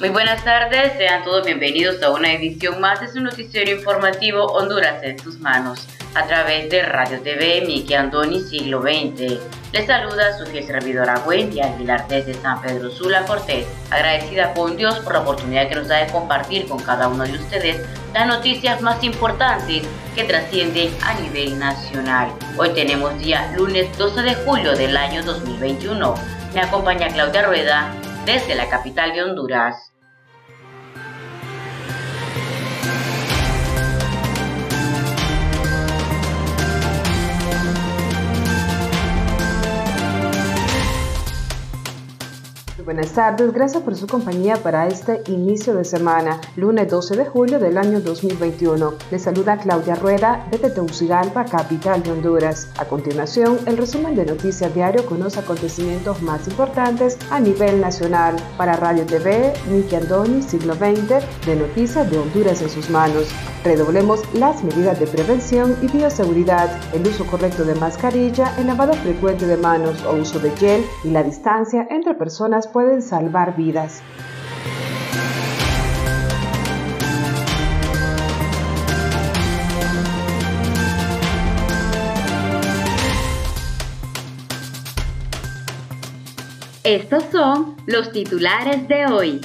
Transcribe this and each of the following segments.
Muy buenas tardes, sean todos bienvenidos a una edición más de su noticiero informativo Honduras en sus manos, a través de Radio TV Miki Andoni Siglo XX. Les saluda su fiel servidora Wendy Aguilar desde San Pedro Sula Cortés, agradecida con Dios por la oportunidad que nos da de compartir con cada uno de ustedes las noticias más importantes que trascienden a nivel nacional. Hoy tenemos día lunes 12 de julio del año 2021. Me acompaña Claudia Rueda desde la capital de Honduras. Buenas tardes, gracias por su compañía para este inicio de semana, lunes 12 de julio del año 2021. Le saluda Claudia Rueda desde Tegucigalpa, capital de Honduras. A continuación, el resumen de Noticias Diario con los acontecimientos más importantes a nivel nacional. Para Radio TV, Miki Andoni, siglo XX, de Noticias de Honduras en sus manos. Redoblemos las medidas de prevención y bioseguridad, el uso correcto de mascarilla, el lavado frecuente de manos o uso de gel y la distancia entre personas pueden salvar vidas. Estos son los titulares de hoy.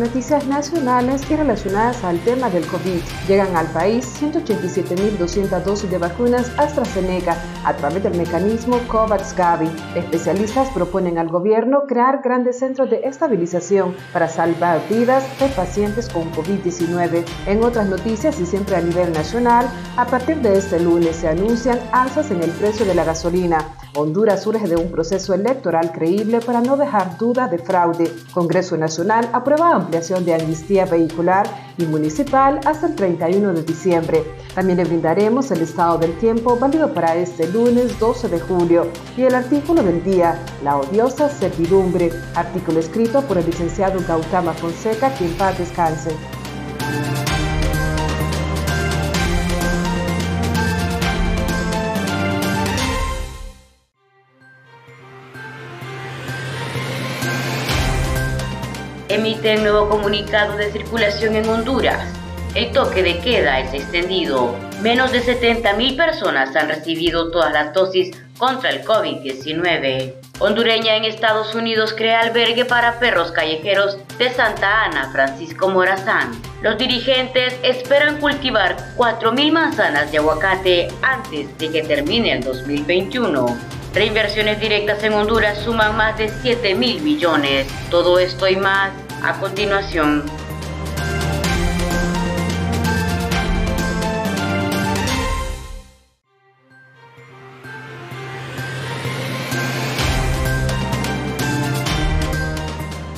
Noticias nacionales y relacionadas al tema del COVID. Llegan al país 187.200 dosis de vacunas AstraZeneca a través del mecanismo COVAX-Gavi. Especialistas proponen al gobierno crear grandes centros de estabilización para salvar vidas de pacientes con COVID-19. En otras noticias y siempre a nivel nacional, a partir de este lunes se anuncian alzas en el precio de la gasolina. Honduras surge de un proceso electoral creíble para no dejar duda de fraude. Congreso Nacional aprueba ampliación de amnistía vehicular y municipal hasta el 31 de diciembre. También le brindaremos el estado del tiempo válido para este lunes 12 de julio y el artículo del día, la odiosa servidumbre, artículo escrito por el licenciado Gautama Fonseca, quien paz descanse. Emite el nuevo comunicado de circulación en Honduras. El toque de queda es extendido. Menos de 70.000 personas han recibido todas las dosis contra el COVID-19. Hondureña en Estados Unidos crea albergue para perros callejeros de Santa Ana, Francisco Morazán. Los dirigentes esperan cultivar 4.000 manzanas de aguacate antes de que termine el 2021. Reinversiones directas en Honduras suman más de 7 mil millones. Todo esto y más a continuación.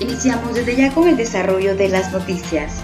Iniciamos desde ya con el desarrollo de las noticias.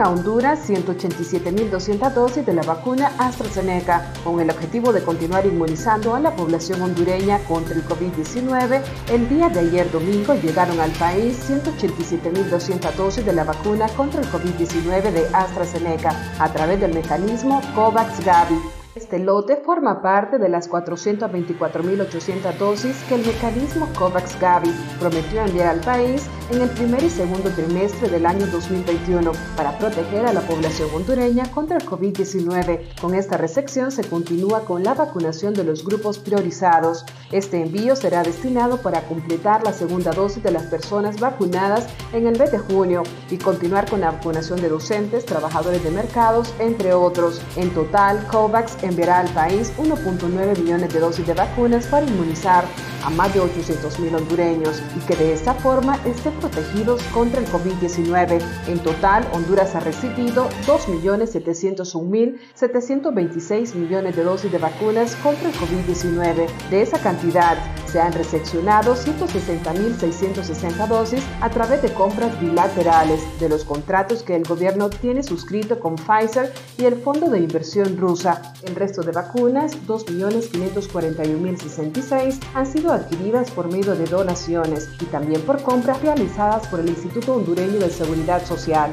A Honduras 187.200 dosis de la vacuna AstraZeneca con el objetivo de continuar inmunizando a la población hondureña contra el COVID-19. El día de ayer domingo llegaron al país 187.200 dosis de la vacuna contra el COVID-19 de AstraZeneca a través del mecanismo COVAX-Gavi Este lote forma parte de las 424.800 dosis que el mecanismo COVAX Gavi prometió enviar al país en el primer y segundo trimestre del año 2021 para proteger a la población hondureña contra el COVID-19. Con esta recepción se continúa con la vacunación de los grupos priorizados. Este envío será destinado para completar la segunda dosis de las personas vacunadas en el mes de junio y continuar con la vacunación de docentes, trabajadores de mercados, entre otros. En total, COVAX enviará al país 1.9 millones de dosis de vacunas para inmunizar a más de 800.000 hondureños y que de esta forma estén protegidos contra el COVID-19. En total, Honduras ha recibido 2.701.726 millones de dosis de vacunas contra el COVID-19. De esa cantidad, se han recepcionado 160.660 dosis a través de compras bilaterales de los contratos que el gobierno tiene suscrito con Pfizer y el Fondo de Inversión Rusa. El resto de vacunas, 2.541.066, han sido adquiridas por medio de donaciones y también por compras realizadas por el Instituto Hondureño de Seguridad Social.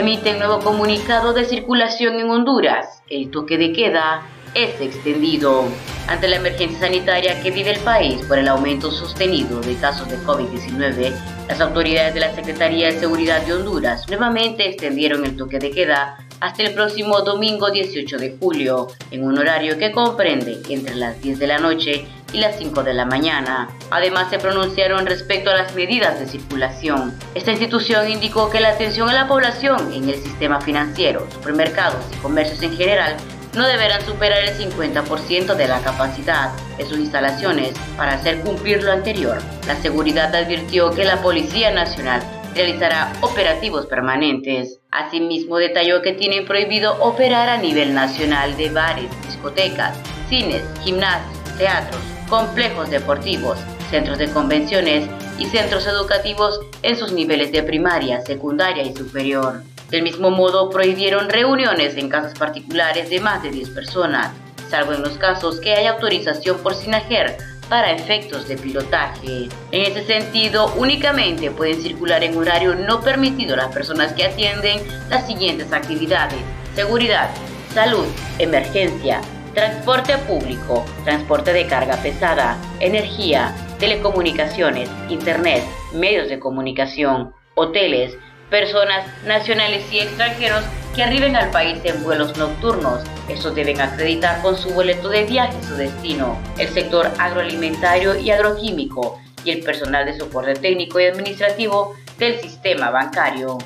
emite nuevo comunicado de circulación en Honduras. El toque de queda es extendido. Ante la emergencia sanitaria que vive el país por el aumento sostenido de casos de COVID-19, las autoridades de la Secretaría de Seguridad de Honduras nuevamente extendieron el toque de queda hasta el próximo domingo 18 de julio, en un horario que comprende entre las 10 de la noche y las 5 de la mañana. Además, se pronunciaron respecto a las medidas de circulación. Esta institución indicó que la atención a la población en el sistema financiero, supermercados y comercios en general no deberán superar el 50% de la capacidad de sus instalaciones para hacer cumplir lo anterior. La seguridad advirtió que la Policía Nacional realizará operativos permanentes. Asimismo, detalló que tienen prohibido operar a nivel nacional de bares, discotecas, cines, gimnasios, teatros, complejos deportivos, centros de convenciones y centros educativos en sus niveles de primaria, secundaria y superior. Del mismo modo, prohibieron reuniones en casas particulares de más de 10 personas, salvo en los casos que haya autorización por SINAGER para efectos de pilotaje. En ese sentido, únicamente pueden circular en horario no permitido las personas que atienden las siguientes actividades. Seguridad, salud, emergencia, transporte público, transporte de carga pesada, energía, telecomunicaciones, internet, medios de comunicación, hoteles, personas nacionales y extranjeros que arriben al país en vuelos nocturnos. Estos deben acreditar con su boleto de viaje su destino. El sector agroalimentario y agroquímico y el personal de soporte técnico y administrativo del sistema bancario.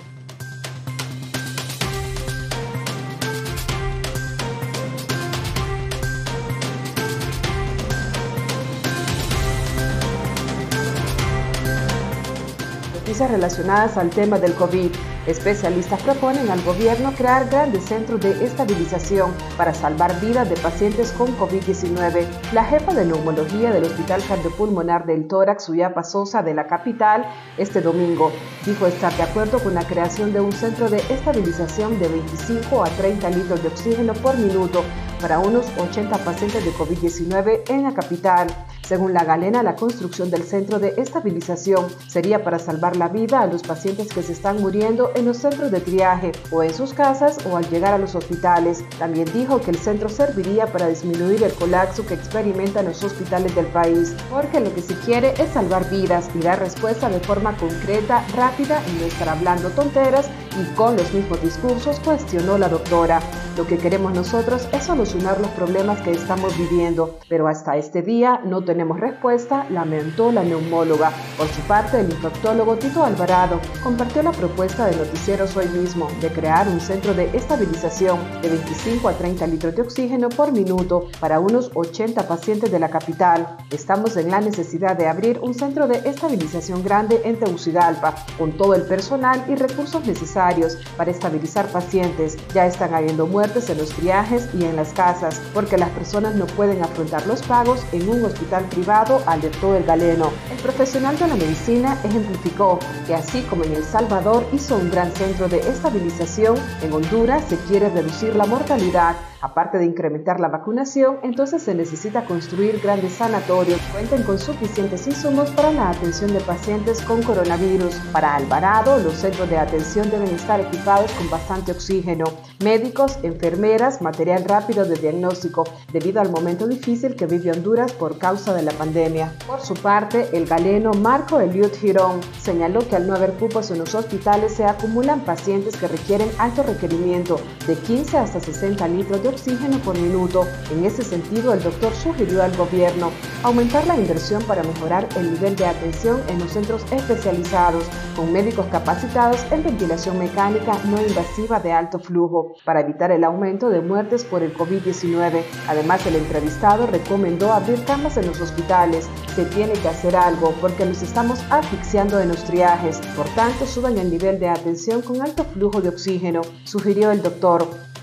Relacionadas al tema del COVID. Especialistas proponen al gobierno crear grandes centros de estabilización para salvar vidas de pacientes con COVID-19. La jefa de neumología del Hospital Cardiopulmonar del Tórax, Suyapa Sosa, de la capital, este domingo, dijo estar de acuerdo con la creación de un centro de estabilización de 25 a 30 litros de oxígeno por minuto para unos 80 pacientes de COVID-19 en la capital. Según la galena, la construcción del centro de estabilización sería para salvar la vida a los pacientes que se están muriendo en los centros de triaje o en sus casas o al llegar a los hospitales. También dijo que el centro serviría para disminuir el colapso que experimentan los hospitales del país, porque lo que se quiere es salvar vidas y dar respuesta de forma concreta, rápida y no estar hablando tonteras y con los mismos discursos, cuestionó la doctora. Lo que queremos nosotros es solucionar los problemas que estamos viviendo, pero hasta este día no tenemos tenemos respuesta, lamentó la neumóloga. Por su parte, el infectólogo Tito Alvarado compartió la propuesta de Noticieros hoy mismo de crear un centro de estabilización de 25 a 30 litros de oxígeno por minuto para unos 80 pacientes de la capital. Estamos en la necesidad de abrir un centro de estabilización grande en Tegucigalpa, con todo el personal y recursos necesarios para estabilizar pacientes. Ya están habiendo muertes en los viajes y en las casas, porque las personas no pueden afrontar los pagos en un hospital privado, alertó el galeno. El profesional de la medicina ejemplificó que así como en El Salvador hizo un gran centro de estabilización, en Honduras se quiere reducir la mortalidad Aparte de incrementar la vacunación, entonces se necesita construir grandes sanatorios que cuenten con suficientes insumos para la atención de pacientes con coronavirus. Para Alvarado, los centros de atención deben estar equipados con bastante oxígeno, médicos, enfermeras, material rápido de diagnóstico, debido al momento difícil que vive Honduras por causa de la pandemia. Por su parte, el galeno Marco Eliud Girón señaló que al no haber cupos en los hospitales se acumulan pacientes que requieren alto requerimiento de 15 hasta 60 litros de oxígeno por minuto. En ese sentido, el doctor sugirió al gobierno aumentar la inversión para mejorar el nivel de atención en los centros especializados, con médicos capacitados en ventilación mecánica no invasiva de alto flujo, para evitar el aumento de muertes por el COVID-19. Además, el entrevistado recomendó abrir camas en los hospitales. Se tiene que hacer algo porque nos estamos asfixiando en los triajes. Por tanto, suban el nivel de atención con alto flujo de oxígeno, sugirió el doctor.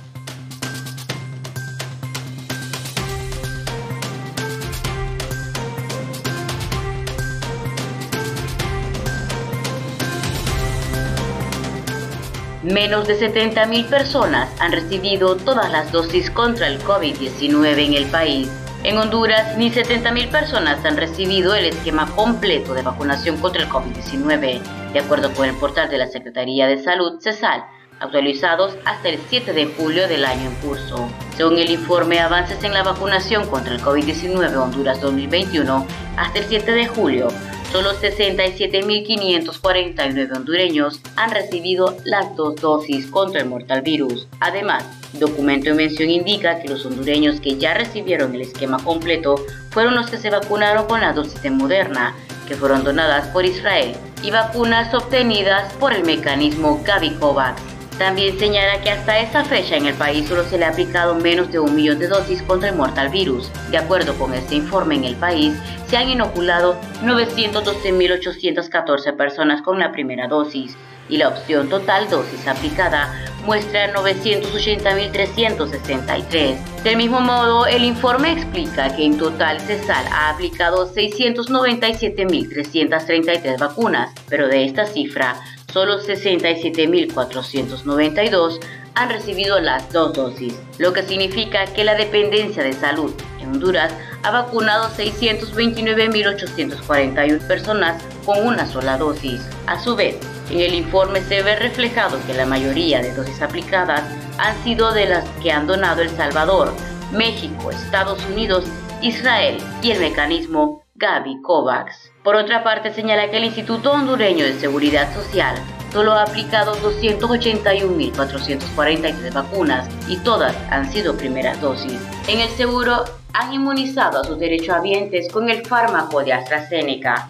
Menos de 70.000 personas han recibido todas las dosis contra el COVID-19 en el país. En Honduras, ni 70.000 personas han recibido el esquema completo de vacunación contra el COVID-19, de acuerdo con el portal de la Secretaría de Salud, CESAL, actualizados hasta el 7 de julio del año en curso. Según el informe Avances en la vacunación contra el COVID-19 Honduras 2021, hasta el 7 de julio, Solo 67.549 hondureños han recibido las dos dosis contra el mortal virus. Además, documento en mención indica que los hondureños que ya recibieron el esquema completo fueron los que se vacunaron con la dosis de Moderna, que fueron donadas por Israel, y vacunas obtenidas por el mecanismo Gavi Covax. También señala que hasta esa fecha en el país solo se le ha aplicado menos de un millón de dosis contra el mortal virus. De acuerdo con este informe, en el país se han inoculado 912.814 personas con la primera dosis y la opción total dosis aplicada muestra 980.363. Del mismo modo, el informe explica que en total CESAL ha aplicado 697.333 vacunas, pero de esta cifra, solo 67.492 han recibido las dos dosis, lo que significa que la dependencia de salud en Honduras ha vacunado 629.841 personas con una sola dosis. A su vez, en el informe se ve reflejado que la mayoría de dosis aplicadas han sido de las que han donado El Salvador, México, Estados Unidos, Israel y el mecanismo Gavi Covax. Por otra parte, señala que el Instituto Hondureño de Seguridad Social solo ha aplicado 281.443 vacunas y todas han sido primeras dosis. En el seguro han inmunizado a sus derechohabientes con el fármaco de AstraZeneca.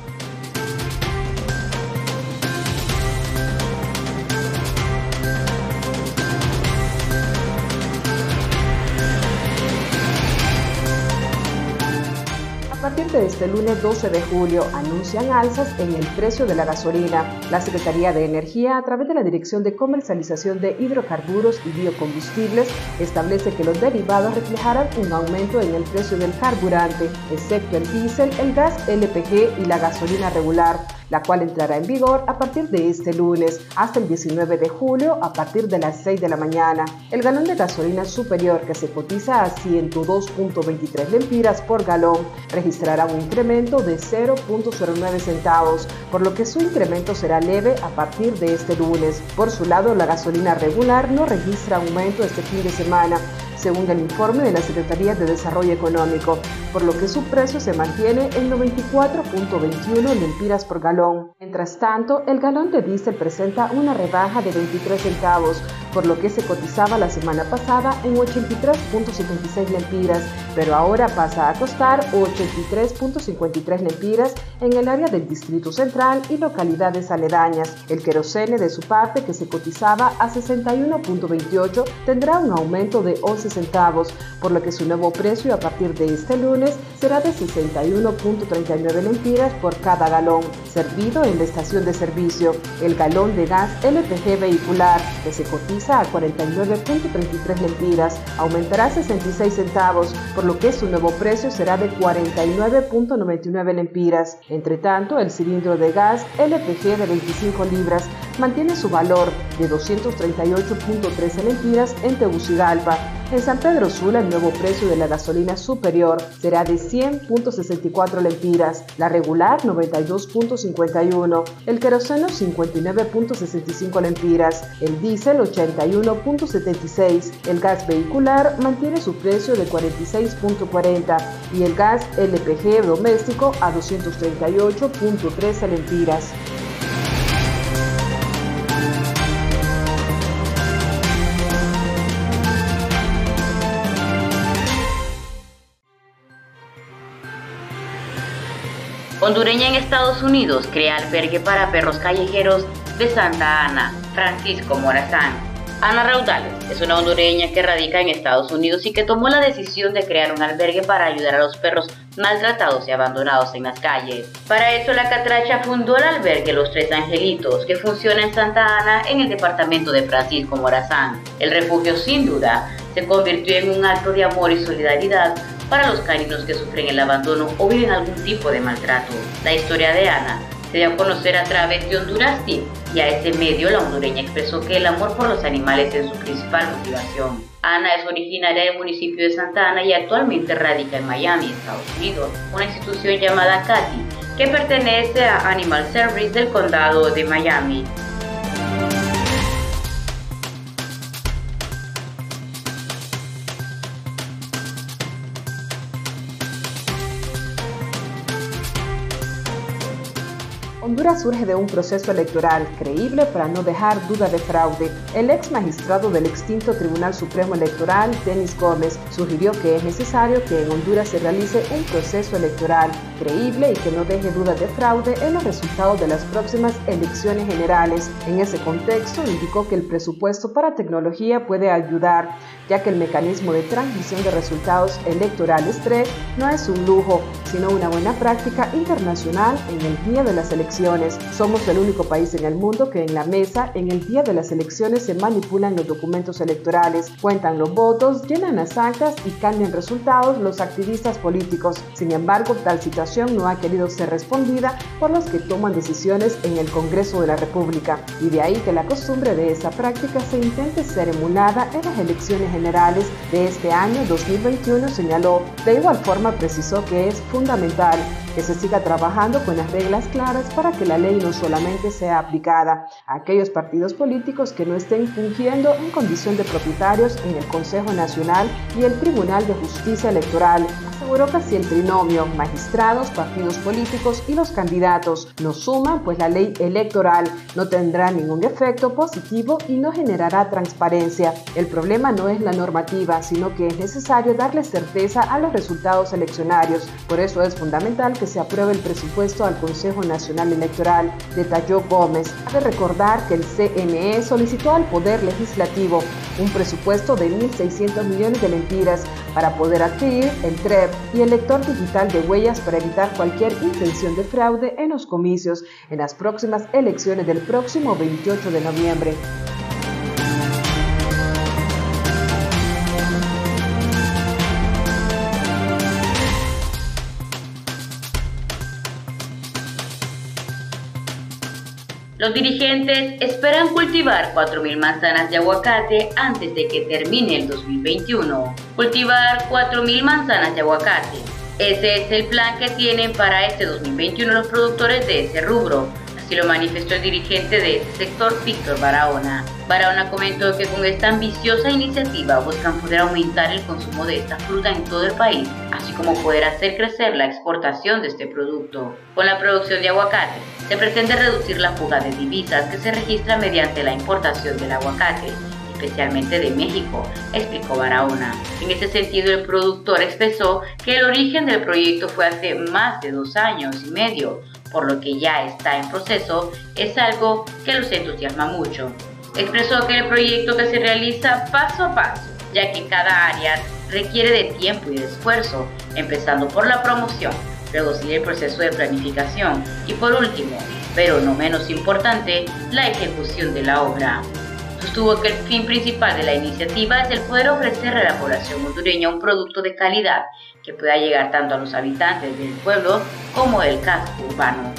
De este lunes 12 de julio anuncian alzas en el precio de la gasolina. La Secretaría de Energía, a través de la Dirección de Comercialización de Hidrocarburos y Biocombustibles, establece que los derivados reflejarán un aumento en el precio del carburante, excepto el diésel, el gas LPG y la gasolina regular. La cual entrará en vigor a partir de este lunes hasta el 19 de julio a partir de las 6 de la mañana. El galón de gasolina superior que se cotiza a 102.23 lempiras por galón registrará un incremento de 0.09 centavos, por lo que su incremento será leve a partir de este lunes. Por su lado, la gasolina regular no registra aumento este fin de semana, según el informe de la Secretaría de Desarrollo Económico, por lo que su precio se mantiene en 94.21 lempiras por galón. Mientras tanto, el galón de diésel presenta una rebaja de 23 centavos, por lo que se cotizaba la semana pasada en 83.76 lempiras, pero ahora pasa a costar 83.53 lempiras en el área del Distrito Central y localidades aledañas. El querosene de su parte, que se cotizaba a 61.28, tendrá un aumento de 11 centavos, por lo que su nuevo precio a partir de este lunes será de 61.39 lempiras por cada galón, servido en la estación de servicio. El galón de gas LPG vehicular, que se cotiza a 49.33 lempiras, aumentará 66 centavos, lo que su nuevo precio será de 49.99 lempiras. Entre tanto, el cilindro de gas LPG de 25 libras mantiene su valor de 238.13 lempiras en Tegucigalpa. En San Pedro Sula, el nuevo precio de la gasolina superior será de 100.64 lempiras, la regular 92.51, el queroseno 59.65 lempiras, el diésel 81.76, el gas vehicular mantiene su precio de 46.40 y el gas LPG doméstico a 238.13 lempiras. Hondureña en Estados Unidos crea albergue para perros callejeros de Santa Ana, Francisco Morazán. Ana Raudales es una hondureña que radica en Estados Unidos y que tomó la decisión de crear un albergue para ayudar a los perros maltratados y abandonados en las calles. Para eso la catracha fundó el albergue Los Tres Angelitos, que funciona en Santa Ana en el departamento de Francisco Morazán. El refugio sin duda se convirtió en un acto de amor y solidaridad para los caninos que sufren el abandono o viven algún tipo de maltrato. La historia de Ana se dio a conocer a través de Honduras Team y a ese medio la hondureña expresó que el amor por los animales es su principal motivación. Ana es originaria del municipio de Santa Ana y actualmente radica en Miami, Estados Unidos, una institución llamada CATI que pertenece a Animal Service del condado de Miami. Honduras surge de un proceso electoral creíble para no dejar duda de fraude. El ex magistrado del extinto Tribunal Supremo Electoral, Denis Gómez, sugirió que es necesario que en Honduras se realice un proceso electoral creíble y que no deje duda de fraude en los resultados de las próximas elecciones generales. En ese contexto, indicó que el presupuesto para tecnología puede ayudar, ya que el mecanismo de transmisión de resultados electorales TRE no es un lujo, sino una buena práctica internacional en el día de las elecciones somos el único país en el mundo que en la mesa, en el día de las elecciones, se manipulan los documentos electorales, cuentan los votos, llenan las actas y cambian resultados los activistas políticos. Sin embargo, tal situación no ha querido ser respondida por los que toman decisiones en el Congreso de la República. Y de ahí que la costumbre de esa práctica se intente ser emulada en las elecciones generales de este año 2021, señaló. De igual forma, precisó que es fundamental que se siga trabajando con las reglas claras para que la ley no solamente sea aplicada a aquellos partidos políticos que no estén fungiendo en condición de propietarios en el Consejo Nacional y el Tribunal de Justicia Electoral. Aseguró que si el trinomio, magistrados, partidos políticos y los candidatos no suman, pues la ley electoral no tendrá ningún efecto positivo y no generará transparencia. El problema no es la normativa, sino que es necesario darle certeza a los resultados eleccionarios. Por eso es fundamental que se apruebe el presupuesto al Consejo Nacional Electoral, detalló Gómez. Cabe recordar que el CNE solicitó al Poder Legislativo un presupuesto de 1.600 millones de lempiras para poder adquirir el TREP y el lector digital de huellas para evitar cualquier intención de fraude en los comicios en las próximas elecciones del próximo 28 de noviembre. Los dirigentes esperan cultivar 4.000 manzanas de aguacate antes de que termine el 2021. Cultivar 4.000 manzanas de aguacate. Ese es el plan que tienen para este 2021 los productores de ese rubro lo manifestó el dirigente de este sector, Víctor Barahona. Barahona comentó que con esta ambiciosa iniciativa buscan poder aumentar el consumo de esta fruta en todo el país, así como poder hacer crecer la exportación de este producto. Con la producción de aguacate, se pretende reducir la fuga de divisas que se registra mediante la importación del aguacate especialmente de México, explicó Barahona. En ese sentido, el productor expresó que el origen del proyecto fue hace más de dos años y medio, por lo que ya está en proceso, es algo que los entusiasma mucho. Expresó que el proyecto que se realiza paso a paso, ya que cada área requiere de tiempo y de esfuerzo, empezando por la promoción, luego sigue el proceso de planificación y por último, pero no menos importante, la ejecución de la obra. Sostuvo que el fin principal de la iniciativa es el poder ofrecer a la población hondureña un producto de calidad que pueda llegar tanto a los habitantes del pueblo como del casco urbano.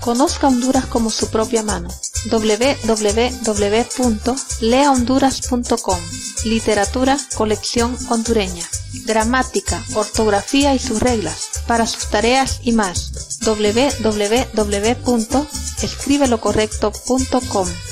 Conozca Honduras como su propia mano. www.leahonduras.com Literatura, colección hondureña. Gramática, ortografía y sus reglas para sus tareas y más. www.escribelocorrecto.com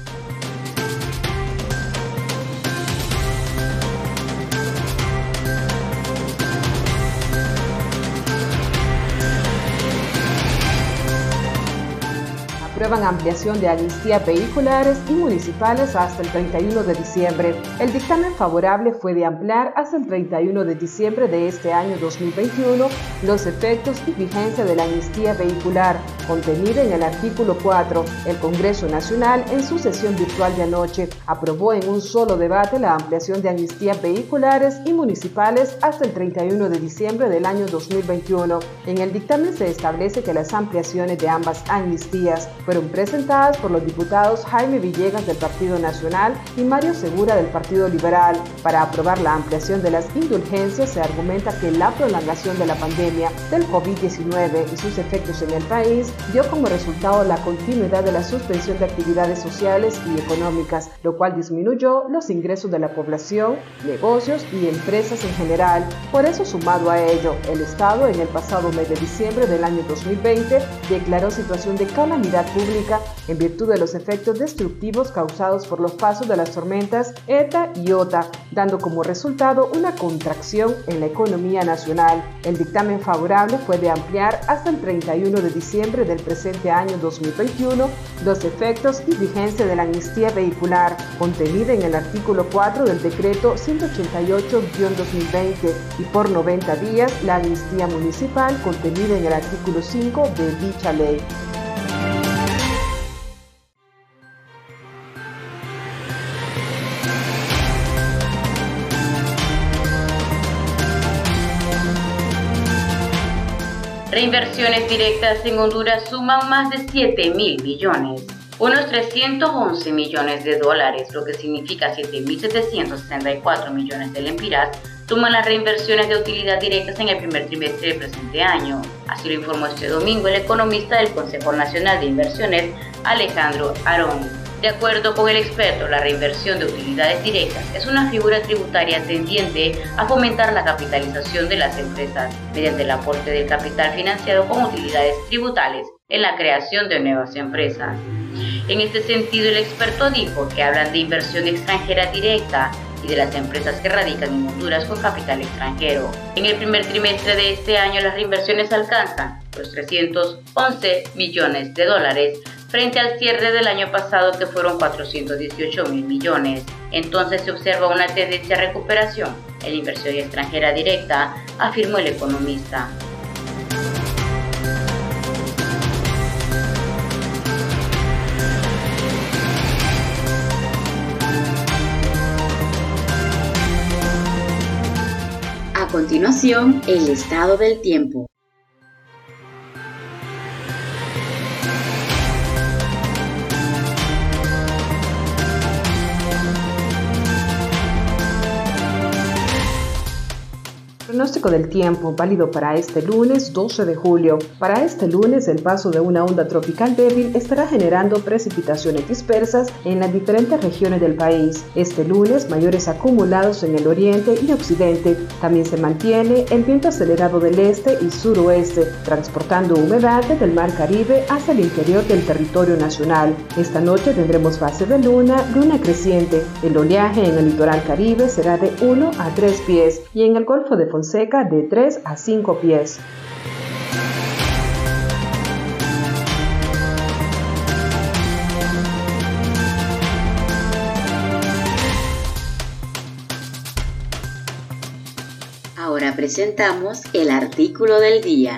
Aprueban ampliación de amnistía vehiculares y municipales hasta el 31 de diciembre. El dictamen favorable fue de ampliar hasta el 31 de diciembre de este año 2021 los efectos y vigencia de la amnistía vehicular, contenida en el artículo 4. El Congreso Nacional, en su sesión virtual de anoche, aprobó en un solo debate la ampliación de amnistía vehiculares y municipales hasta el 31 de diciembre del año 2021. En el dictamen se establece que las ampliaciones de ambas amnistías fueron presentadas por los diputados Jaime Villegas del Partido Nacional y Mario Segura del Partido Liberal. Para aprobar la ampliación de las indulgencias se argumenta que la prolongación de la pandemia del COVID-19 y sus efectos en el país dio como resultado la continuidad de la suspensión de actividades sociales y económicas, lo cual disminuyó los ingresos de la población, negocios y empresas en general. Por eso, sumado a ello, el Estado en el pasado mes de diciembre del año 2020 declaró situación de calamidad pública en virtud de los efectos destructivos causados por los pasos de las tormentas ETA y OTA, dando como resultado una contracción en la economía nacional. El dictamen favorable fue de ampliar hasta el 31 de diciembre del presente año 2021 los efectos y vigencia de la amnistía vehicular contenida en el artículo 4 del decreto 188-2020 y por 90 días la amnistía municipal contenida en el artículo 5 de dicha ley. Reinversiones directas en Honduras suman más de 7 mil millones, unos 311 millones de dólares, lo que significa 7.764 millones de lempiras, suman las reinversiones de utilidad directas en el primer trimestre del presente año. Así lo informó este domingo el economista del Consejo Nacional de Inversiones, Alejandro Arón. De acuerdo con el experto, la reinversión de utilidades directas es una figura tributaria tendiente a fomentar la capitalización de las empresas mediante el aporte del capital financiado con utilidades tributales en la creación de nuevas empresas. En este sentido, el experto dijo que hablan de inversión extranjera directa y de las empresas que radican en Honduras con capital extranjero. En el primer trimestre de este año las reinversiones alcanzan los 311 millones de dólares frente al cierre del año pasado que fueron 418 mil millones. Entonces se observa una tendencia a recuperación en la inversión extranjera directa, afirmó el economista. A continuación, el estado del tiempo. Pronóstico del tiempo válido para este lunes 12 de julio. Para este lunes el paso de una onda tropical débil estará generando precipitaciones dispersas en las diferentes regiones del país. Este lunes mayores acumulados en el oriente y occidente. También se mantiene el viento acelerado del este y suroeste, transportando humedad desde el mar Caribe hacia el interior del territorio nacional. Esta noche tendremos fase de luna, luna creciente. El oleaje en el litoral caribe será de 1 a 3 pies y en el Golfo de seca de 3 a 5 pies. Ahora presentamos el artículo del día.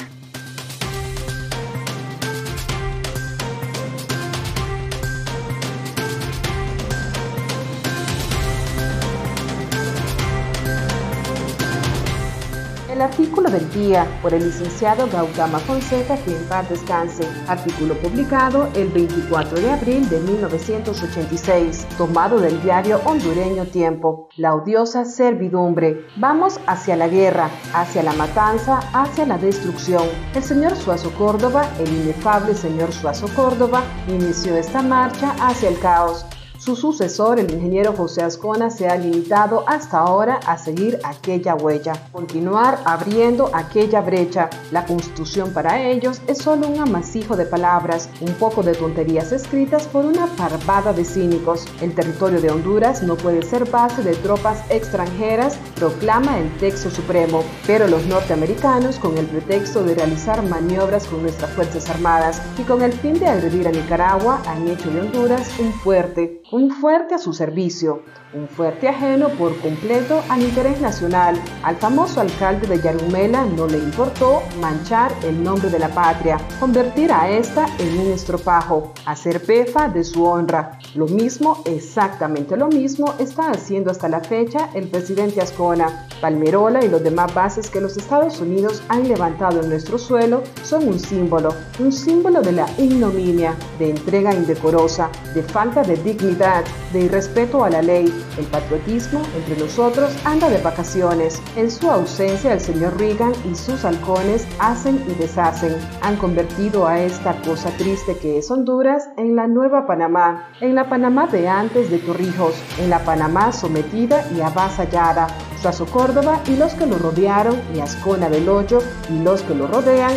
Artículo del día por el licenciado Gautama Fonseca, que en paz descanse. Artículo publicado el 24 de abril de 1986, tomado del diario hondureño Tiempo. La odiosa servidumbre. Vamos hacia la guerra, hacia la matanza, hacia la destrucción. El señor Suazo Córdoba, el inefable señor Suazo Córdoba, inició esta marcha hacia el caos su sucesor, el ingeniero José Ascona, se ha limitado hasta ahora a seguir aquella huella, continuar abriendo aquella brecha. La constitución para ellos es solo un amasijo de palabras, un poco de tonterías escritas por una parvada de cínicos. El territorio de Honduras no puede ser base de tropas extranjeras, proclama el texto supremo, pero los norteamericanos, con el pretexto de realizar maniobras con nuestras Fuerzas Armadas y con el fin de agredir a Nicaragua, han hecho de Honduras un fuerte, un fuerte a su servicio, un fuerte ajeno por completo al interés nacional. Al famoso alcalde de Yarumela no le importó manchar el nombre de la patria, convertir a esta en un estropajo, hacer pefa de su honra. Lo mismo, exactamente lo mismo, está haciendo hasta la fecha el presidente Ascona. Palmerola y los demás bases que los Estados Unidos han levantado en nuestro suelo son un símbolo, un símbolo de la ignominia, de entrega indecorosa, de falta de dignidad de irrespeto a la ley, el patriotismo entre nosotros anda de vacaciones. En su ausencia, el señor Reagan y sus halcones hacen y deshacen. Han convertido a esta cosa triste que es Honduras en la nueva Panamá, en la Panamá de antes de Torrijos, en la Panamá sometida y avasallada. Suazo Córdoba y los que lo rodearon, y Ascona del Hoyo y los que lo rodean,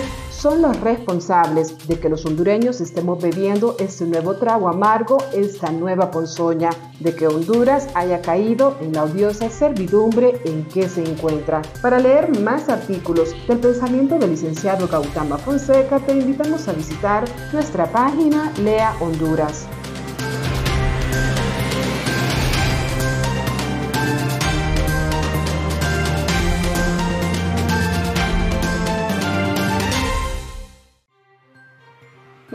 son los responsables de que los hondureños estemos bebiendo este nuevo trago amargo, esta nueva ponzoña, de que Honduras haya caído en la odiosa servidumbre en que se encuentra. Para leer más artículos del pensamiento del licenciado Gautama Fonseca, te invitamos a visitar nuestra página Lea Honduras.